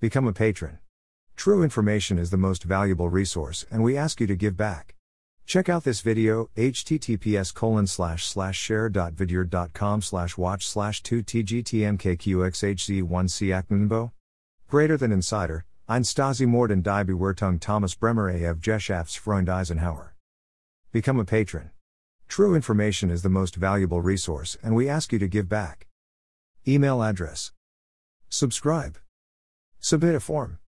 Become a patron. True information is the most valuable resource, and we ask you to give back. Check out this video, https colon slash slash share.vidyard.com slash watch slash 2 tgtmkqxhz1 aknbo. Greater than Insider, ein Stasi Morden die Bewertung Thomas Bremer AF Freund Eisenhauer. Become a patron. True information is the most valuable resource, and we ask you to give back. Email address. Subscribe. Submit a form.